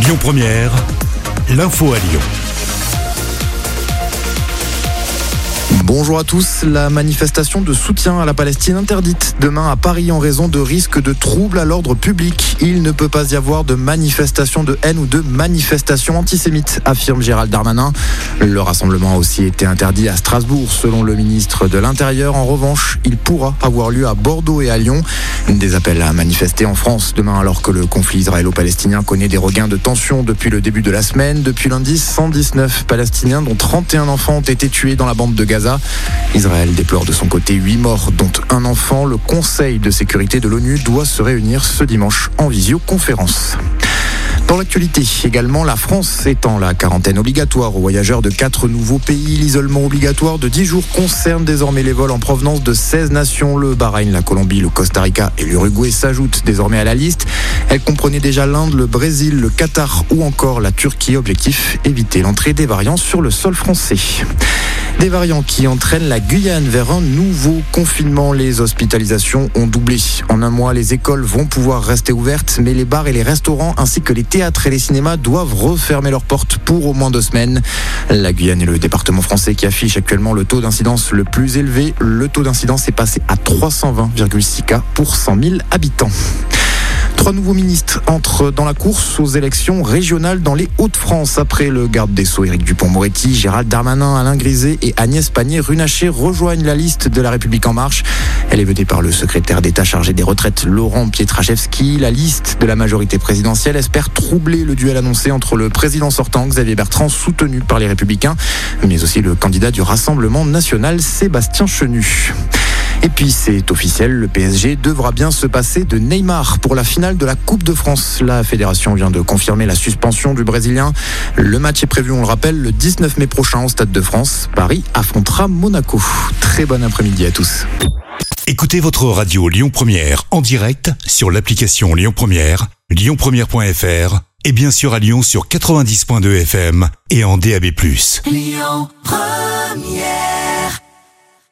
Lyon Première, l'info à Lyon. Bonjour à tous. La manifestation de soutien à la Palestine interdite demain à Paris en raison de risques de troubles à l'ordre public. Il ne peut pas y avoir de manifestation de haine ou de manifestation antisémite, affirme Gérald Darmanin. Le rassemblement a aussi été interdit à Strasbourg, selon le ministre de l'Intérieur. En revanche, il pourra avoir lieu à Bordeaux et à Lyon. Des appels à manifester en France demain alors que le conflit israélo-palestinien connaît des regains de tension depuis le début de la semaine. Depuis lundi, 119 Palestiniens, dont 31 enfants, ont été tués dans la bande de Gaza. Israël déplore de son côté 8 morts, dont un enfant. Le Conseil de sécurité de l'ONU doit se réunir ce dimanche en visioconférence. Dans l'actualité également, la France étend la quarantaine obligatoire aux voyageurs de quatre nouveaux pays. L'isolement obligatoire de 10 jours concerne désormais les vols en provenance de 16 nations. Le Bahreïn, la Colombie, le Costa Rica et l'Uruguay s'ajoutent désormais à la liste. Elle comprenait déjà l'Inde, le Brésil, le Qatar ou encore la Turquie. Objectif, éviter l'entrée des variants sur le sol français. Des variants qui entraînent la Guyane vers un nouveau confinement. Les hospitalisations ont doublé. En un mois, les écoles vont pouvoir rester ouvertes, mais les bars et les restaurants ainsi que les théâtres et les cinémas doivent refermer leurs portes pour au moins deux semaines. La Guyane est le département français qui affiche actuellement le taux d'incidence le plus élevé. Le taux d'incidence est passé à 320,6 cas pour 100 000 habitants. Trois nouveaux ministres entrent dans la course aux élections régionales dans les Hauts-de-France. Après le garde des Sceaux Éric Dupont-Moretti, Gérald Darmanin, Alain Griset et Agnès Pannier-Runacher rejoignent la liste de la République En Marche. Elle est votée par le secrétaire d'État chargé des retraites Laurent Pietraszewski. La liste de la majorité présidentielle espère troubler le duel annoncé entre le président sortant Xavier Bertrand, soutenu par les Républicains, mais aussi le candidat du Rassemblement national Sébastien Chenu. Et puis c'est officiel, le PSG devra bien se passer de Neymar pour la finale de la Coupe de France. La fédération vient de confirmer la suspension du Brésilien. Le match est prévu, on le rappelle, le 19 mai prochain au Stade de France. Paris affrontera Monaco. Très bon après-midi à tous. Écoutez votre radio Lyon Première en direct sur l'application Lyon Première, lyonpremière.fr et bien sûr à Lyon sur 90.2 FM et en DAB+. Lyon Première